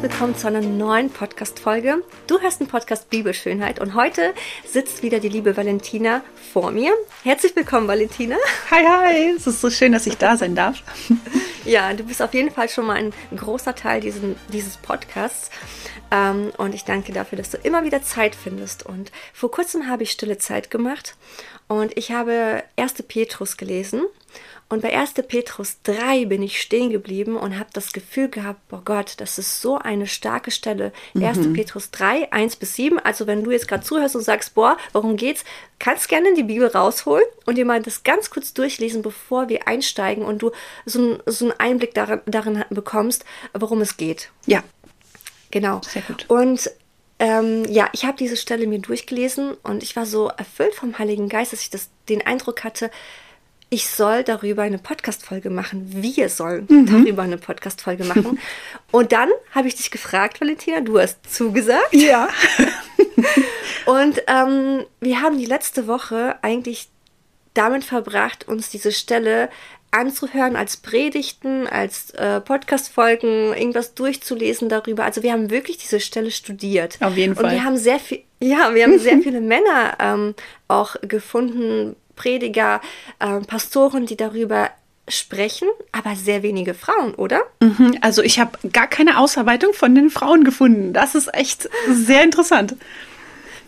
herzlich willkommen zu einer neuen Podcast-Folge. Du hörst einen Podcast Bibelschönheit und heute sitzt wieder die liebe Valentina vor mir. Herzlich willkommen, Valentina. Hi, hi. Es ist so schön, dass ich da sein darf. Ja, du bist auf jeden Fall schon mal ein großer Teil diesen, dieses Podcasts. Ähm, und ich danke dafür, dass du immer wieder Zeit findest. Und vor kurzem habe ich stille Zeit gemacht und ich habe 1. Petrus gelesen. Und bei 1. Petrus 3 bin ich stehen geblieben und habe das Gefühl gehabt, boah Gott, das ist so eine starke Stelle. Mhm. 1. Petrus 3, 1 bis 7. Also wenn du jetzt gerade zuhörst und sagst, boah, worum geht's, kannst gerne die Bibel rausholen und dir mal das ganz kurz durchlesen, bevor wir einsteigen und du so, ein, so einen Einblick darin, darin bekommst, worum es geht. Ja. Genau. Sehr gut. Und ähm, ja, ich habe diese Stelle mir durchgelesen und ich war so erfüllt vom Heiligen Geist, dass ich das, den Eindruck hatte, ich soll darüber eine Podcast-Folge machen. Wir sollen mhm. darüber eine Podcast-Folge machen. Und dann habe ich dich gefragt, Valentina, du hast zugesagt. Ja. und ähm, wir haben die letzte Woche eigentlich damit verbracht, uns diese Stelle anzuhören als Predigten, als äh, Podcast-Folgen, irgendwas durchzulesen darüber. Also wir haben wirklich diese Stelle studiert. Auf jeden Fall. Und wir haben sehr viel, ja, wir haben sehr viele Männer ähm, auch gefunden, Prediger, äh, Pastoren, die darüber sprechen, aber sehr wenige Frauen, oder? Mhm, also ich habe gar keine Ausarbeitung von den Frauen gefunden. Das ist echt sehr interessant.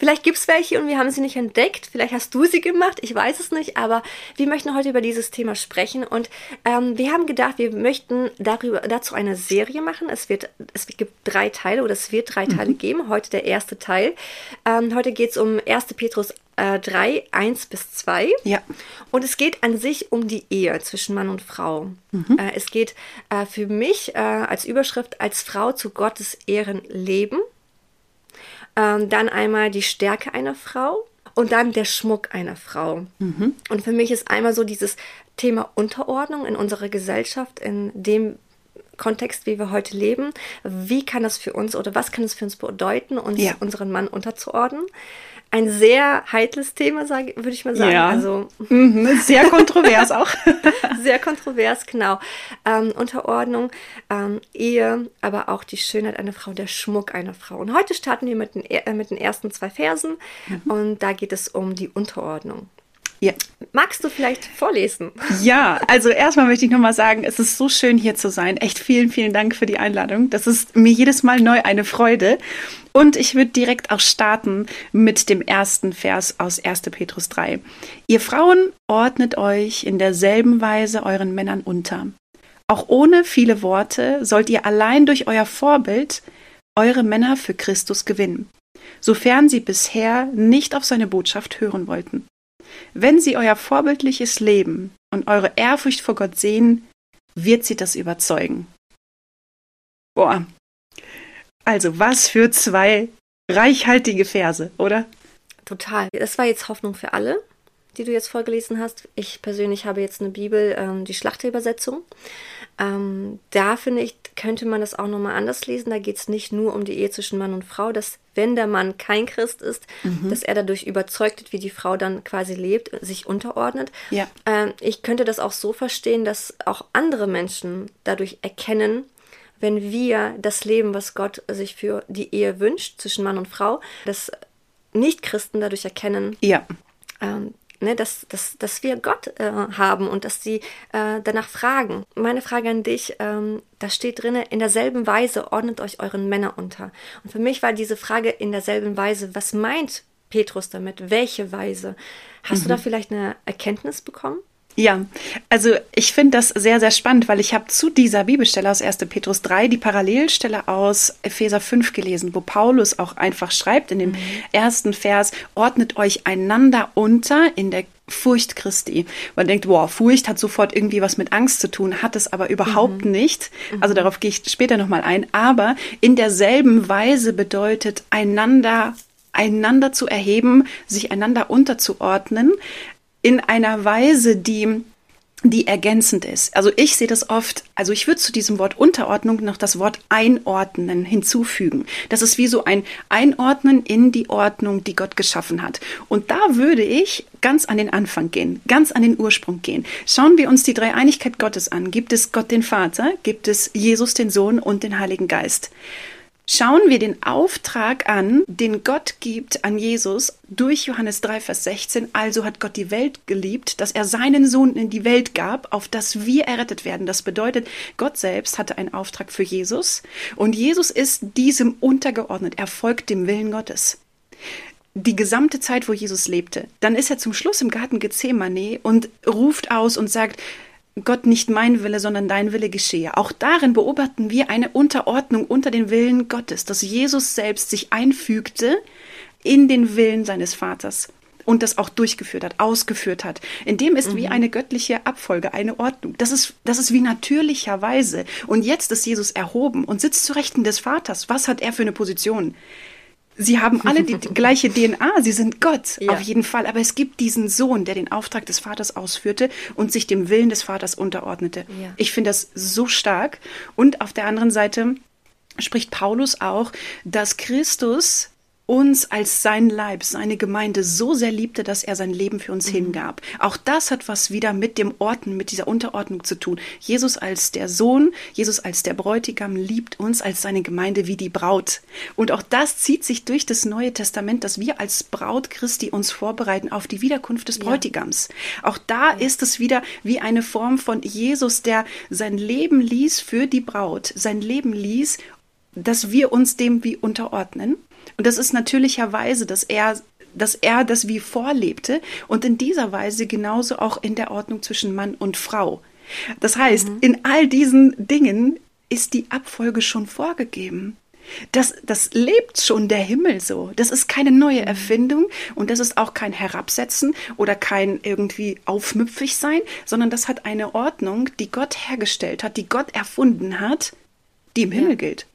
Vielleicht gibt es welche und wir haben sie nicht entdeckt. Vielleicht hast du sie gemacht, ich weiß es nicht. Aber wir möchten heute über dieses Thema sprechen und ähm, wir haben gedacht, wir möchten darüber, dazu eine Serie machen. Es, wird, es gibt drei Teile oder es wird drei Teile mhm. geben. Heute der erste Teil. Ähm, heute geht es um 1. Petrus äh, 3, 1 bis 2. Ja. Und es geht an sich um die Ehe zwischen Mann und Frau. Mhm. Äh, es geht äh, für mich äh, als Überschrift als Frau zu Gottes Ehren leben. Ähm, dann einmal die Stärke einer Frau und dann der Schmuck einer Frau. Mhm. Und für mich ist einmal so dieses Thema Unterordnung in unserer Gesellschaft, in dem Kontext, wie wir heute leben. Wie kann das für uns oder was kann es für uns bedeuten, uns ja. unseren Mann unterzuordnen? Ein sehr heikles Thema, würde ich mal sagen. Ja. Also mhm, sehr kontrovers auch. sehr kontrovers, genau. Ähm, Unterordnung, ähm, Ehe, aber auch die Schönheit einer Frau, der Schmuck einer Frau. Und heute starten wir mit den, äh, mit den ersten zwei Versen mhm. und da geht es um die Unterordnung. Ja. Magst du vielleicht vorlesen? Ja, also erstmal möchte ich nochmal sagen, es ist so schön hier zu sein. Echt vielen, vielen Dank für die Einladung. Das ist mir jedes Mal neu eine Freude. Und ich würde direkt auch starten mit dem ersten Vers aus 1. Petrus 3. Ihr Frauen ordnet euch in derselben Weise euren Männern unter. Auch ohne viele Worte sollt ihr allein durch euer Vorbild eure Männer für Christus gewinnen, sofern sie bisher nicht auf seine Botschaft hören wollten. Wenn sie euer vorbildliches Leben und eure Ehrfurcht vor Gott sehen, wird sie das überzeugen. Boah. Also, was für zwei reichhaltige Verse, oder? Total. Das war jetzt Hoffnung für alle, die du jetzt vorgelesen hast. Ich persönlich habe jetzt eine Bibel, ähm, die Schlachterübersetzung. Ähm, da finde ich, könnte man das auch nochmal anders lesen. Da geht es nicht nur um die Ehe zwischen Mann und Frau, dass wenn der Mann kein Christ ist, mhm. dass er dadurch überzeugt wird, wie die Frau dann quasi lebt, sich unterordnet. Ja. Ähm, ich könnte das auch so verstehen, dass auch andere Menschen dadurch erkennen, wenn wir das Leben, was Gott sich für die Ehe wünscht, zwischen Mann und Frau, dass Nichtchristen dadurch erkennen, ja. ähm, ne, dass, dass, dass wir Gott äh, haben und dass sie äh, danach fragen. Meine Frage an dich, ähm, da steht drin, in derselben Weise ordnet euch euren Männer unter. Und für mich war diese Frage in derselben Weise, was meint Petrus damit? Welche Weise? Hast mhm. du da vielleicht eine Erkenntnis bekommen? Ja, also ich finde das sehr, sehr spannend, weil ich habe zu dieser Bibelstelle aus 1. Petrus 3 die Parallelstelle aus Epheser 5 gelesen, wo Paulus auch einfach schreibt in dem mhm. ersten Vers, ordnet euch einander unter in der Furcht Christi. Man denkt, wow, Furcht hat sofort irgendwie was mit Angst zu tun, hat es aber überhaupt mhm. nicht. Also mhm. darauf gehe ich später nochmal ein. Aber in derselben Weise bedeutet einander einander zu erheben, sich einander unterzuordnen, in einer Weise, die die ergänzend ist. Also ich sehe das oft, also ich würde zu diesem Wort Unterordnung noch das Wort Einordnen hinzufügen. Das ist wie so ein Einordnen in die Ordnung, die Gott geschaffen hat. Und da würde ich ganz an den Anfang gehen, ganz an den Ursprung gehen. Schauen wir uns die Dreieinigkeit Gottes an. Gibt es Gott den Vater, gibt es Jesus den Sohn und den Heiligen Geist. Schauen wir den Auftrag an, den Gott gibt an Jesus durch Johannes 3, Vers 16. Also hat Gott die Welt geliebt, dass er seinen Sohn in die Welt gab, auf dass wir errettet werden. Das bedeutet, Gott selbst hatte einen Auftrag für Jesus und Jesus ist diesem untergeordnet. Er folgt dem Willen Gottes die gesamte Zeit, wo Jesus lebte. Dann ist er zum Schluss im Garten Gethsemane und ruft aus und sagt, Gott nicht mein Wille, sondern dein Wille geschehe. Auch darin beobachten wir eine Unterordnung unter den Willen Gottes, dass Jesus selbst sich einfügte in den Willen seines Vaters und das auch durchgeführt hat, ausgeführt hat. In dem ist mhm. wie eine göttliche Abfolge, eine Ordnung. Das ist, das ist wie natürlicherweise. Und jetzt ist Jesus erhoben und sitzt zu Rechten des Vaters. Was hat er für eine Position? Sie haben alle die, gleiche DNA, sie sind Gott, ja. auf jeden Fall. Aber es gibt diesen Sohn, der den Auftrag des Vaters ausführte und sich dem Willen des Vaters unterordnete. Ja. Ich finde das so stark. Und auf der anderen Seite spricht Paulus auch, dass Christus uns als sein Leib, seine Gemeinde so sehr liebte, dass er sein Leben für uns mhm. hingab. Auch das hat was wieder mit dem Orten, mit dieser Unterordnung zu tun. Jesus als der Sohn, Jesus als der Bräutigam liebt uns als seine Gemeinde wie die Braut. Und auch das zieht sich durch das Neue Testament, dass wir als Braut Christi uns vorbereiten auf die Wiederkunft des Bräutigams. Ja. Auch da ja. ist es wieder wie eine Form von Jesus, der sein Leben ließ für die Braut, sein Leben ließ, dass wir uns dem wie unterordnen. Und das ist natürlicherweise, dass er dass er das wie vorlebte und in dieser Weise genauso auch in der Ordnung zwischen Mann und Frau. Das heißt, mhm. in all diesen Dingen ist die Abfolge schon vorgegeben. Das, das lebt schon der Himmel so. Das ist keine neue mhm. Erfindung und das ist auch kein Herabsetzen oder kein irgendwie aufmüpfig sein, sondern das hat eine Ordnung, die Gott hergestellt hat, die Gott erfunden hat, die im Himmel gilt.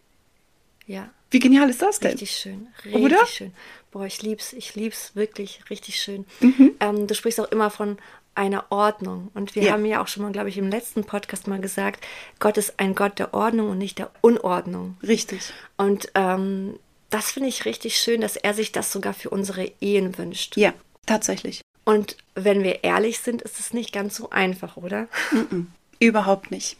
Ja. Wie genial ist das denn? Richtig schön. Richtig Oder? schön. Boah, ich lieb's. Ich lieb's wirklich richtig schön. Mhm. Ähm, du sprichst auch immer von einer Ordnung. Und wir ja. haben ja auch schon mal, glaube ich, im letzten Podcast mal gesagt, Gott ist ein Gott der Ordnung und nicht der Unordnung. Richtig. Und ähm, das finde ich richtig schön, dass er sich das sogar für unsere Ehen wünscht. Ja, tatsächlich. Und wenn wir ehrlich sind, ist es nicht ganz so einfach, oder? Mm -mm, überhaupt nicht.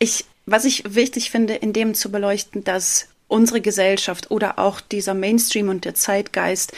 Ich, was ich wichtig finde, in dem zu beleuchten, dass unsere Gesellschaft oder auch dieser Mainstream und der Zeitgeist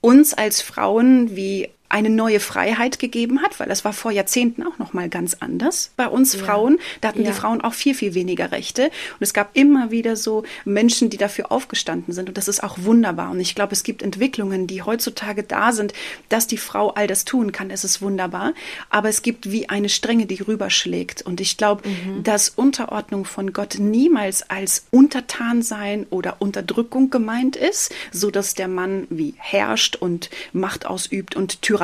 uns als Frauen wie eine neue Freiheit gegeben hat, weil das war vor Jahrzehnten auch noch mal ganz anders bei uns ja. Frauen. Da hatten ja. die Frauen auch viel viel weniger Rechte und es gab immer wieder so Menschen, die dafür aufgestanden sind und das ist auch wunderbar und ich glaube, es gibt Entwicklungen, die heutzutage da sind, dass die Frau all das tun kann. Es ist wunderbar, aber es gibt wie eine Strenge, die rüberschlägt und ich glaube, mhm. dass Unterordnung von Gott niemals als Untertansein oder Unterdrückung gemeint ist, so dass der Mann wie herrscht und Macht ausübt und Tyrannie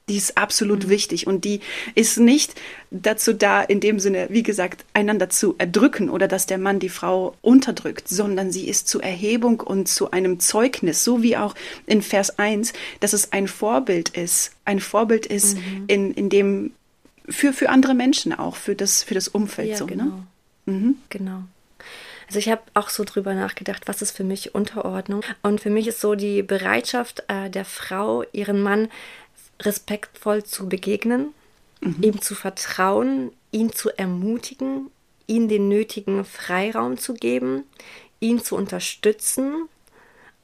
ist? Die ist absolut mhm. wichtig und die ist nicht dazu da, in dem Sinne, wie gesagt, einander zu erdrücken oder dass der Mann die Frau unterdrückt, sondern sie ist zur Erhebung und zu einem Zeugnis, so wie auch in Vers 1, dass es ein Vorbild ist. Ein Vorbild ist mhm. in, in dem für, für andere Menschen auch, für das, für das Umfeld. Ja, so, ne? genau. Ne? Mhm. Genau. Also ich habe auch so drüber nachgedacht, was ist für mich Unterordnung. Und für mich ist so die Bereitschaft äh, der Frau, ihren Mann respektvoll zu begegnen, mhm. ihm zu vertrauen, ihn zu ermutigen, ihm den nötigen Freiraum zu geben, ihn zu unterstützen,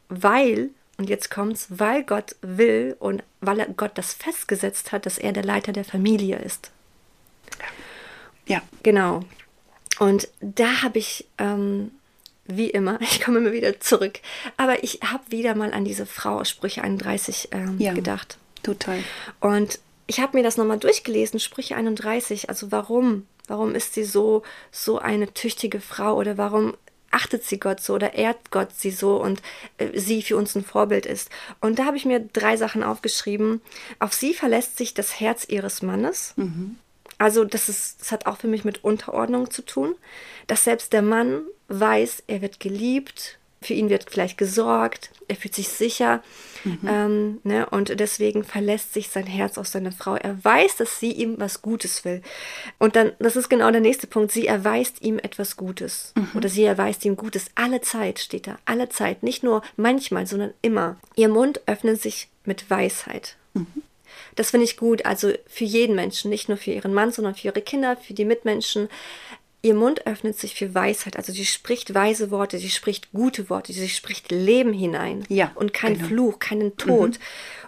weil, und jetzt kommt's, weil Gott will und weil Gott das festgesetzt hat, dass er der Leiter der Familie ist. Ja. Genau. Und da habe ich, ähm, wie immer, ich komme immer wieder zurück, aber ich habe wieder mal an diese Frau aus Sprüche 31 ähm, ja. gedacht. Total. Und ich habe mir das nochmal durchgelesen, Sprüche 31. Also warum? Warum ist sie so, so eine tüchtige Frau oder warum achtet sie Gott so oder ehrt Gott sie so und äh, sie für uns ein Vorbild ist? Und da habe ich mir drei Sachen aufgeschrieben. Auf sie verlässt sich das Herz ihres Mannes. Mhm. Also das, ist, das hat auch für mich mit Unterordnung zu tun, dass selbst der Mann weiß, er wird geliebt, für ihn wird vielleicht gesorgt, er fühlt sich sicher. Mhm. Ähm, ne? Und deswegen verlässt sich sein Herz auf seine Frau. Er weiß, dass sie ihm was Gutes will. Und dann, das ist genau der nächste Punkt, sie erweist ihm etwas Gutes. Mhm. Oder sie erweist ihm Gutes. Alle Zeit steht da. Alle Zeit. Nicht nur manchmal, sondern immer. Ihr Mund öffnet sich mit Weisheit. Mhm. Das finde ich gut. Also für jeden Menschen, nicht nur für ihren Mann, sondern für ihre Kinder, für die Mitmenschen. Ihr Mund öffnet sich für Weisheit, also sie spricht weise Worte, sie spricht gute Worte, sie spricht Leben hinein ja, und kein genau. Fluch, keinen Tod. Mhm.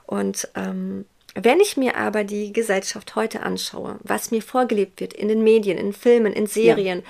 Und ähm, wenn ich mir aber die Gesellschaft heute anschaue, was mir vorgelebt wird in den Medien, in Filmen, in Serien,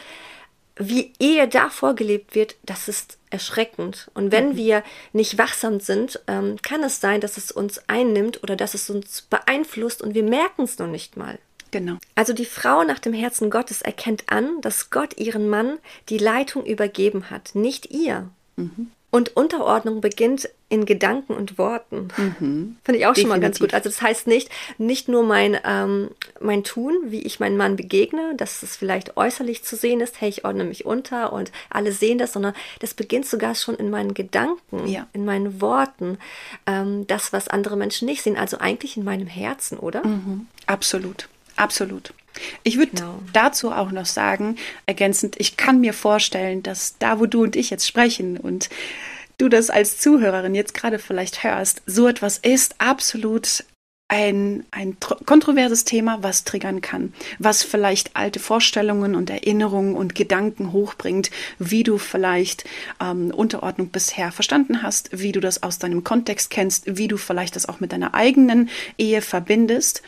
ja. wie Ehe da vorgelebt wird, das ist erschreckend. Und wenn mhm. wir nicht wachsam sind, ähm, kann es sein, dass es uns einnimmt oder dass es uns beeinflusst und wir merken es noch nicht mal. Genau. Also die Frau nach dem Herzen Gottes erkennt an, dass Gott ihren Mann die Leitung übergeben hat, nicht ihr. Mhm. Und Unterordnung beginnt in Gedanken und Worten. Mhm. Finde ich auch Definitiv. schon mal ganz gut. Also das heißt nicht, nicht nur mein, ähm, mein Tun, wie ich meinen Mann begegne, dass es vielleicht äußerlich zu sehen ist, hey, ich ordne mich unter und alle sehen das, sondern das beginnt sogar schon in meinen Gedanken, ja. in meinen Worten, ähm, das, was andere Menschen nicht sehen. Also eigentlich in meinem Herzen, oder? Mhm. Absolut. Absolut. Ich würde genau. dazu auch noch sagen, ergänzend, ich kann mir vorstellen, dass da, wo du und ich jetzt sprechen und du das als Zuhörerin jetzt gerade vielleicht hörst, so etwas ist absolut ein, ein kontroverses Thema, was triggern kann, was vielleicht alte Vorstellungen und Erinnerungen und Gedanken hochbringt, wie du vielleicht ähm, Unterordnung bisher verstanden hast, wie du das aus deinem Kontext kennst, wie du vielleicht das auch mit deiner eigenen Ehe verbindest.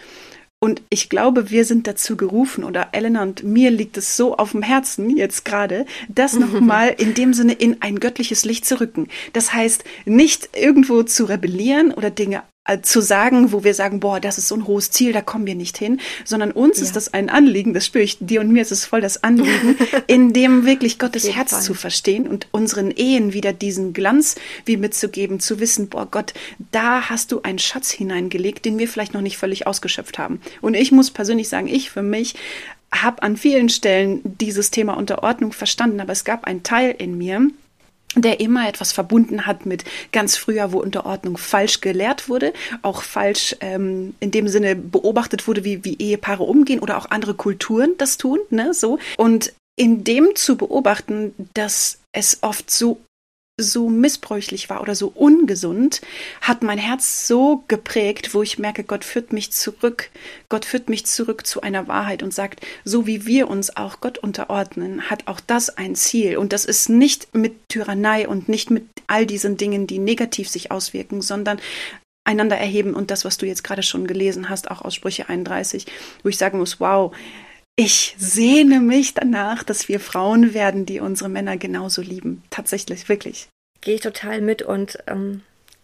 Und ich glaube, wir sind dazu gerufen, oder Elena und mir liegt es so auf dem Herzen jetzt gerade, das nochmal in dem Sinne in ein göttliches Licht zu rücken. Das heißt, nicht irgendwo zu rebellieren oder Dinge zu sagen, wo wir sagen, boah, das ist so ein hohes Ziel, da kommen wir nicht hin, sondern uns ja. ist das ein Anliegen, das spüre ich, dir und mir ist es voll das Anliegen, in dem wirklich Gottes Herz Fall. zu verstehen und unseren Ehen wieder diesen Glanz wie mitzugeben, zu wissen, boah Gott, da hast du einen Schatz hineingelegt, den wir vielleicht noch nicht völlig ausgeschöpft haben. Und ich muss persönlich sagen, ich für mich habe an vielen Stellen dieses Thema Unterordnung verstanden, aber es gab einen Teil in mir, der immer etwas verbunden hat mit ganz früher, wo Unterordnung falsch gelehrt wurde, auch falsch ähm, in dem Sinne beobachtet wurde, wie, wie Ehepaare umgehen oder auch andere Kulturen das tun, ne, so. Und in dem zu beobachten, dass es oft so so missbräuchlich war oder so ungesund, hat mein Herz so geprägt, wo ich merke, Gott führt mich zurück. Gott führt mich zurück zu einer Wahrheit und sagt, so wie wir uns auch Gott unterordnen, hat auch das ein Ziel. Und das ist nicht mit Tyrannei und nicht mit all diesen Dingen, die negativ sich auswirken, sondern einander erheben und das, was du jetzt gerade schon gelesen hast, auch aus Sprüche 31, wo ich sagen muss, wow, ich sehne mich danach, dass wir Frauen werden, die unsere Männer genauso lieben. Tatsächlich, wirklich. Gehe ich total mit und ähm,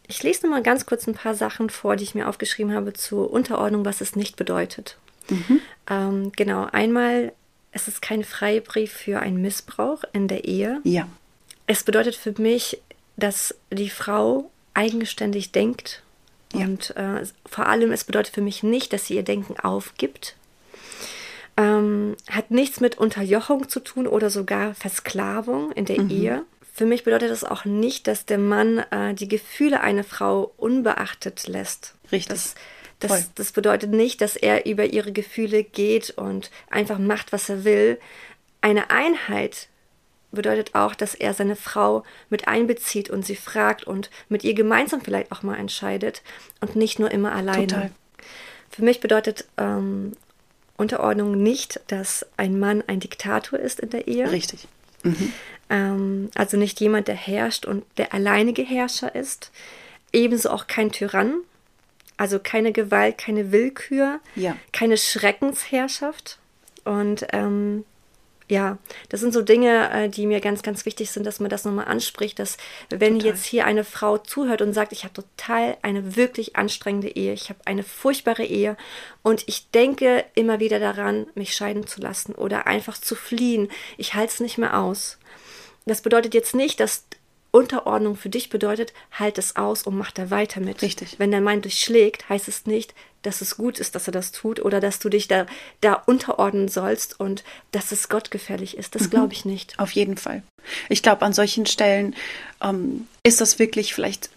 ich lese noch mal ganz kurz ein paar Sachen vor, die ich mir aufgeschrieben habe zur Unterordnung, was es nicht bedeutet. Mhm. Ähm, genau, einmal, es ist kein Freibrief für einen Missbrauch in der Ehe. Ja. Es bedeutet für mich, dass die Frau eigenständig denkt. Ja. Und äh, vor allem, es bedeutet für mich nicht, dass sie ihr Denken aufgibt, ähm, hat nichts mit Unterjochung zu tun oder sogar Versklavung in der mhm. Ehe. Für mich bedeutet das auch nicht, dass der Mann äh, die Gefühle einer Frau unbeachtet lässt. Richtig. Das, das, das, bedeutet nicht, dass er über ihre Gefühle geht und einfach macht, was er will. Eine Einheit bedeutet auch, dass er seine Frau mit einbezieht und sie fragt und mit ihr gemeinsam vielleicht auch mal entscheidet und nicht nur immer alleine. Total. Für mich bedeutet ähm, Unterordnung nicht, dass ein Mann ein Diktator ist in der Ehe. Richtig. Mhm. Ähm, also nicht jemand, der herrscht und der alleinige Herrscher ist. Ebenso auch kein Tyrann. Also keine Gewalt, keine Willkür, ja. keine Schreckensherrschaft. Und ähm, ja, das sind so Dinge, äh, die mir ganz, ganz wichtig sind, dass man das nochmal anspricht, dass wenn total. jetzt hier eine Frau zuhört und sagt, ich habe total eine wirklich anstrengende Ehe, ich habe eine furchtbare Ehe und ich denke immer wieder daran, mich scheiden zu lassen oder einfach zu fliehen, ich halte es nicht mehr aus. Das bedeutet jetzt nicht, dass Unterordnung für dich bedeutet, halt es aus und mach da weiter mit. Richtig. Wenn dein Mind durchschlägt, heißt es nicht, dass es gut ist, dass er das tut oder dass du dich da, da unterordnen sollst und dass es gottgefällig ist. Das mhm. glaube ich nicht. Auf jeden Fall. Ich glaube, an solchen Stellen ähm, ist das wirklich vielleicht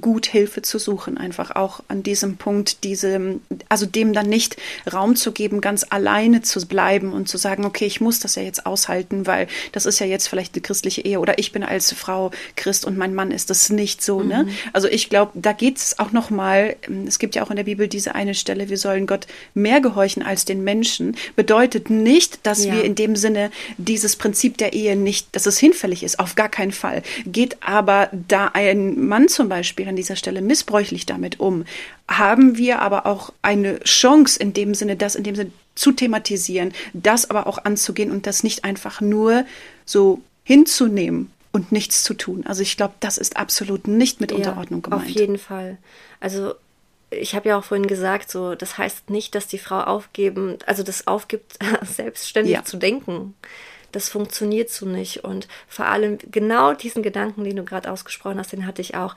gut Hilfe zu suchen, einfach auch an diesem Punkt, diese, also dem dann nicht Raum zu geben, ganz alleine zu bleiben und zu sagen, okay, ich muss das ja jetzt aushalten, weil das ist ja jetzt vielleicht eine christliche Ehe oder ich bin als Frau Christ und mein Mann ist das nicht so, ne? mhm. ne? Also ich glaube, da geht es auch nochmal, es gibt ja auch in der Bibel diese eine Stelle, wir sollen Gott mehr gehorchen als den Menschen, bedeutet nicht, dass ja. wir in dem Sinne dieses Prinzip der Ehe nicht, dass es hinfällig ist, auf gar keinen Fall. Geht aber da ein Mann zum Beispiel Beispiel an dieser Stelle missbräuchlich damit um, haben wir aber auch eine Chance in dem Sinne, das in dem Sinne zu thematisieren, das aber auch anzugehen und das nicht einfach nur so hinzunehmen und nichts zu tun. Also ich glaube, das ist absolut nicht mit ja, Unterordnung gemeint. Auf jeden Fall. Also ich habe ja auch vorhin gesagt, so das heißt nicht, dass die Frau aufgeben, also das aufgibt, selbstständig ja. zu denken das funktioniert so nicht. Und vor allem genau diesen Gedanken, den du gerade ausgesprochen hast, den hatte ich auch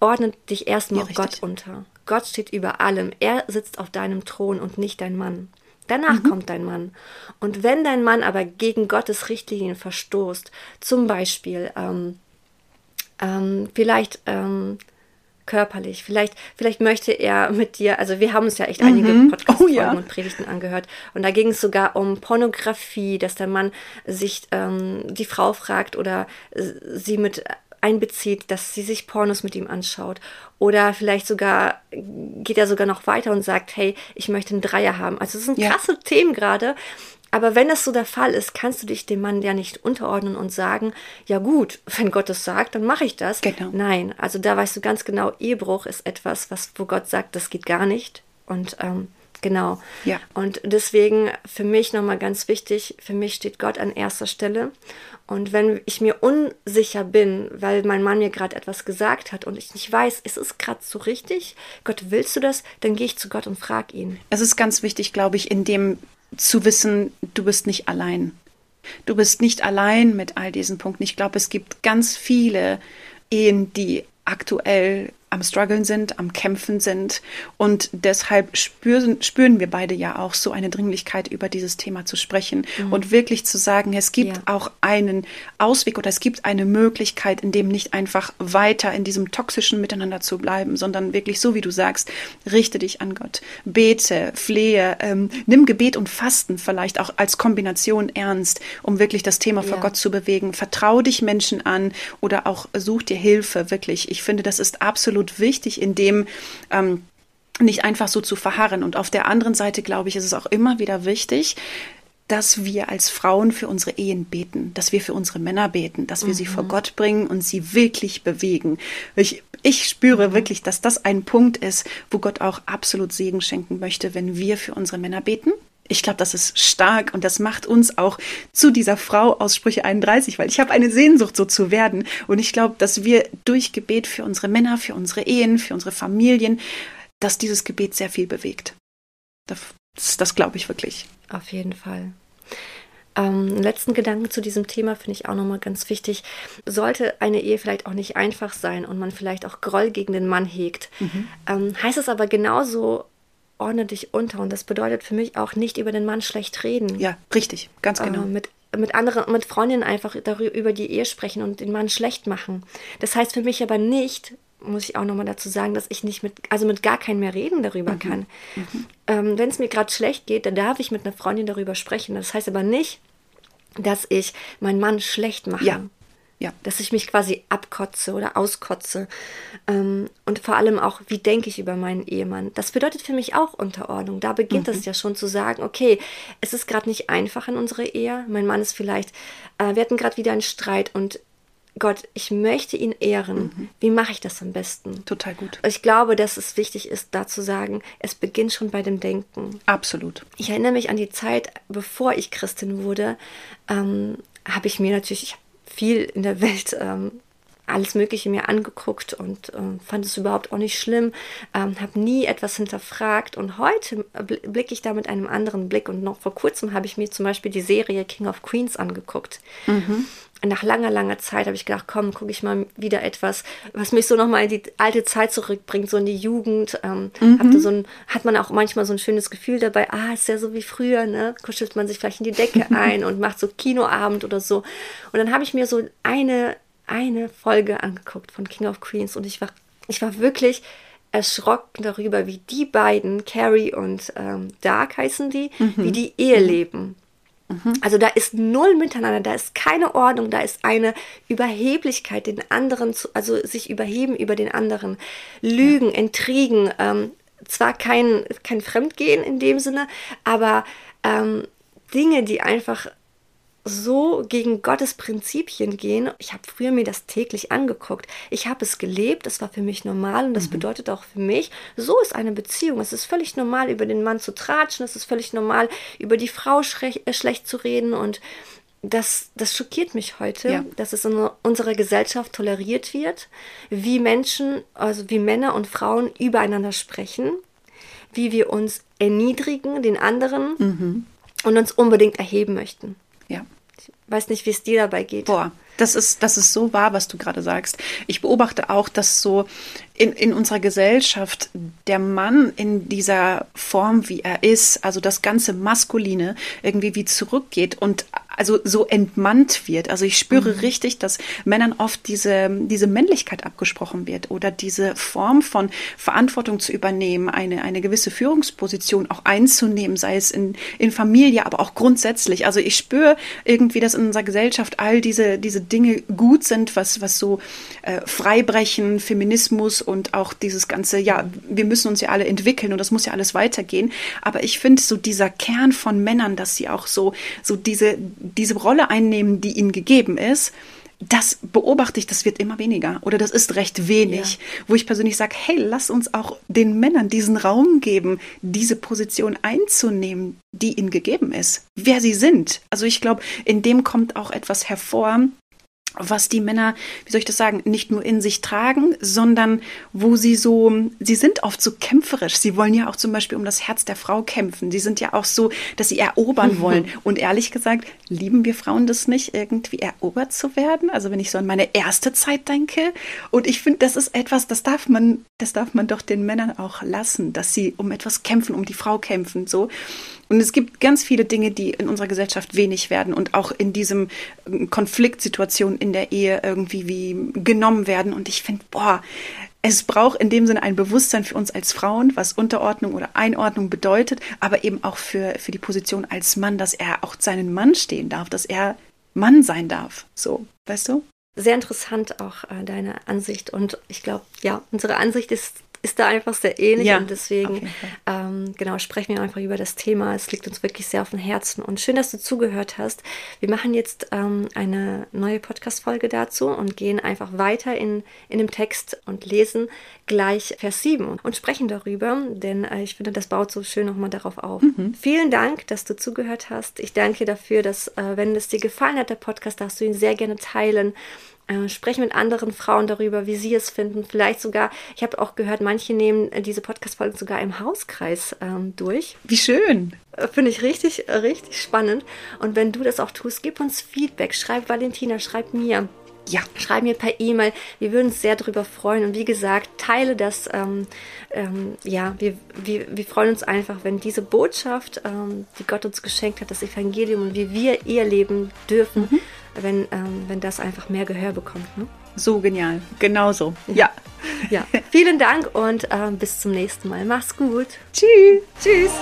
ordne dich erstmal ja, Gott unter. Gott steht über allem. Er sitzt auf deinem Thron und nicht dein Mann. Danach mhm. kommt dein Mann. Und wenn dein Mann aber gegen Gottes Richtlinien verstoßt, zum Beispiel ähm, ähm, vielleicht ähm, körperlich, vielleicht, vielleicht möchte er mit dir, also wir haben uns ja echt mhm. einige Podcasts oh, ja. und Predigten angehört und da ging es sogar um Pornografie, dass der Mann sich ähm, die Frau fragt oder sie mit einbezieht, dass sie sich Pornos mit ihm anschaut. Oder vielleicht sogar geht er sogar noch weiter und sagt, hey, ich möchte einen Dreier haben. Also es sind ja. krasse Themen gerade. Aber wenn das so der Fall ist, kannst du dich dem Mann ja nicht unterordnen und sagen, ja gut, wenn Gott es sagt, dann mache ich das. Genau. Nein, also da weißt du ganz genau, Ehebruch ist etwas, was, wo Gott sagt, das geht gar nicht. Und ähm, genau. Ja. Und deswegen für mich nochmal ganz wichtig, für mich steht Gott an erster Stelle. Und wenn ich mir unsicher bin, weil mein Mann mir gerade etwas gesagt hat und ich nicht weiß, ist es gerade so richtig? Gott, willst du das? Dann gehe ich zu Gott und frage ihn. Es ist ganz wichtig, glaube ich, in dem zu wissen, du bist nicht allein. Du bist nicht allein mit all diesen Punkten. Ich glaube, es gibt ganz viele Ehen, die aktuell am Struggeln sind, am Kämpfen sind. Und deshalb spüren, spüren wir beide ja auch so eine Dringlichkeit, über dieses Thema zu sprechen mhm. und wirklich zu sagen, es gibt ja. auch einen Ausweg oder es gibt eine Möglichkeit, in dem nicht einfach weiter in diesem toxischen Miteinander zu bleiben, sondern wirklich so, wie du sagst, richte dich an Gott, bete, flehe, ähm, nimm Gebet und Fasten vielleicht auch als Kombination ernst, um wirklich das Thema ja. vor Gott zu bewegen. Vertrau dich Menschen an oder auch such dir Hilfe, wirklich. Ich finde, das ist absolut absolut wichtig, in dem ähm, nicht einfach so zu verharren. Und auf der anderen Seite, glaube ich, ist es auch immer wieder wichtig, dass wir als Frauen für unsere Ehen beten, dass wir für unsere Männer beten, dass wir mhm. sie vor mhm. Gott bringen und sie wirklich bewegen. Ich, ich spüre mhm. wirklich, dass das ein Punkt ist, wo Gott auch absolut Segen schenken möchte, wenn wir für unsere Männer beten, ich glaube, das ist stark und das macht uns auch zu dieser Frau aus Sprüche 31, weil ich habe eine Sehnsucht, so zu werden. Und ich glaube, dass wir durch Gebet für unsere Männer, für unsere Ehen, für unsere Familien, dass dieses Gebet sehr viel bewegt. Das, das glaube ich wirklich. Auf jeden Fall. Ähm, letzten Gedanken zu diesem Thema finde ich auch nochmal ganz wichtig. Sollte eine Ehe vielleicht auch nicht einfach sein und man vielleicht auch Groll gegen den Mann hegt, mhm. ähm, heißt es aber genauso ordne dich unter. Und das bedeutet für mich auch nicht über den Mann schlecht reden. Ja, richtig, ganz genau. Äh, mit, mit anderen, mit Freundinnen einfach darüber über die Ehe sprechen und den Mann schlecht machen. Das heißt für mich aber nicht, muss ich auch nochmal dazu sagen, dass ich nicht mit, also mit gar keinem mehr reden darüber mhm. kann. Mhm. Ähm, Wenn es mir gerade schlecht geht, dann darf ich mit einer Freundin darüber sprechen. Das heißt aber nicht, dass ich meinen Mann schlecht mache. Ja. Ja. Dass ich mich quasi abkotze oder auskotze. Ähm, und vor allem auch, wie denke ich über meinen Ehemann. Das bedeutet für mich auch Unterordnung. Da beginnt es mhm. ja schon zu sagen, okay, es ist gerade nicht einfach in unserer Ehe. Mein Mann ist vielleicht, äh, wir hatten gerade wieder einen Streit und Gott, ich möchte ihn ehren. Mhm. Wie mache ich das am besten? Total gut. Ich glaube, dass es wichtig ist, da zu sagen, es beginnt schon bei dem Denken. Absolut. Ich erinnere mich an die Zeit, bevor ich Christin wurde, ähm, habe ich mir natürlich, ich habe viel in der Welt ähm, alles Mögliche mir angeguckt und ähm, fand es überhaupt auch nicht schlimm, ähm, habe nie etwas hinterfragt und heute blicke ich da mit einem anderen Blick und noch vor kurzem habe ich mir zum Beispiel die Serie King of Queens angeguckt. Mhm. Nach langer, langer Zeit habe ich gedacht, komm, gucke ich mal wieder etwas, was mich so nochmal in die alte Zeit zurückbringt, so in die Jugend. Ähm, mhm. so ein, hat man auch manchmal so ein schönes Gefühl dabei, ah, ist ja so wie früher, ne? Kuschelt man sich vielleicht in die Decke ein und macht so Kinoabend oder so. Und dann habe ich mir so eine, eine Folge angeguckt von King of Queens und ich war, ich war wirklich erschrocken darüber, wie die beiden, Carrie und ähm, Dark heißen die, mhm. wie die Ehe mhm. leben. Mhm. Also da ist null miteinander, da ist keine Ordnung, da ist eine Überheblichkeit, den anderen zu, also sich überheben über den anderen, Lügen, ja. Intrigen, ähm, zwar kein, kein Fremdgehen in dem Sinne, aber ähm, Dinge, die einfach so gegen Gottes Prinzipien gehen. Ich habe früher mir das täglich angeguckt. Ich habe es gelebt, das war für mich normal und das mhm. bedeutet auch für mich, so ist eine Beziehung. Es ist völlig normal, über den Mann zu tratschen, es ist völlig normal, über die Frau äh, schlecht zu reden und das, das schockiert mich heute, ja. dass es in unserer Gesellschaft toleriert wird, wie Menschen, also wie Männer und Frauen übereinander sprechen, wie wir uns erniedrigen, den anderen mhm. und uns unbedingt erheben möchten. Ja. Ich weiß nicht, wie es dir dabei geht. Boah, das ist, das ist so wahr, was du gerade sagst. Ich beobachte auch, dass so in, in unserer Gesellschaft der Mann in dieser Form, wie er ist, also das ganze Maskuline, irgendwie wie zurückgeht und also so entmannt wird. Also ich spüre mhm. richtig, dass Männern oft diese, diese Männlichkeit abgesprochen wird oder diese Form von Verantwortung zu übernehmen, eine, eine gewisse Führungsposition auch einzunehmen, sei es in, in Familie, aber auch grundsätzlich. Also ich spüre irgendwie, dass in unserer Gesellschaft all diese, diese Dinge gut sind, was, was so äh, Freibrechen, Feminismus und auch dieses ganze, ja, wir müssen uns ja alle entwickeln und das muss ja alles weitergehen. Aber ich finde so dieser Kern von Männern, dass sie auch so, so diese, diese Rolle einnehmen, die ihnen gegeben ist, das beobachte ich, das wird immer weniger oder das ist recht wenig, ja. wo ich persönlich sage, hey, lass uns auch den Männern diesen Raum geben, diese Position einzunehmen, die ihnen gegeben ist, wer sie sind. Also ich glaube, in dem kommt auch etwas hervor, was die Männer, wie soll ich das sagen, nicht nur in sich tragen, sondern wo sie so, sie sind oft so kämpferisch. Sie wollen ja auch zum Beispiel um das Herz der Frau kämpfen. Sie sind ja auch so, dass sie erobern wollen. Und ehrlich gesagt, lieben wir Frauen das nicht, irgendwie erobert zu werden? Also wenn ich so an meine erste Zeit denke. Und ich finde, das ist etwas, das darf man, das darf man doch den Männern auch lassen, dass sie um etwas kämpfen, um die Frau kämpfen, so. Und es gibt ganz viele Dinge, die in unserer Gesellschaft wenig werden und auch in diesem ähm, Konfliktsituation in der Ehe irgendwie wie genommen werden. Und ich finde, boah, es braucht in dem Sinne ein Bewusstsein für uns als Frauen, was Unterordnung oder Einordnung bedeutet, aber eben auch für, für die Position als Mann, dass er auch seinen Mann stehen darf, dass er Mann sein darf. So, weißt du? Sehr interessant auch äh, deine Ansicht und ich glaube, ja, unsere Ansicht ist ist da einfach sehr ähnlich ja, und deswegen ähm, genau sprechen wir einfach über das Thema. Es liegt uns wirklich sehr auf dem Herzen und schön, dass du zugehört hast. Wir machen jetzt ähm, eine neue Podcast-Folge dazu und gehen einfach weiter in, in dem Text und lesen gleich Vers 7 und sprechen darüber, denn äh, ich finde, das baut so schön nochmal darauf auf. Mhm. Vielen Dank, dass du zugehört hast. Ich danke dafür, dass, äh, wenn es dir gefallen hat, der Podcast, darfst du ihn sehr gerne teilen äh, sprechen mit anderen Frauen darüber, wie sie es finden. Vielleicht sogar, ich habe auch gehört, manche nehmen äh, diese Podcast-Folgen sogar im Hauskreis ähm, durch. Wie schön. Äh, finde ich richtig, richtig spannend. Und wenn du das auch tust, gib uns Feedback. Schreib Valentina, schreib mir. Ja, schreib mir per E-Mail. Wir würden uns sehr darüber freuen. Und wie gesagt, teile das. Ähm, ähm, ja, wir, wir, wir freuen uns einfach, wenn diese Botschaft, ähm, die Gott uns geschenkt hat, das Evangelium und wie wir ihr leben dürfen, mhm wenn, ähm, wenn das einfach mehr Gehör bekommt. Ne? So genial, genauso. Ja. ja. Vielen Dank und ähm, bis zum nächsten Mal. Mach's gut. Tschüss. Tschüss.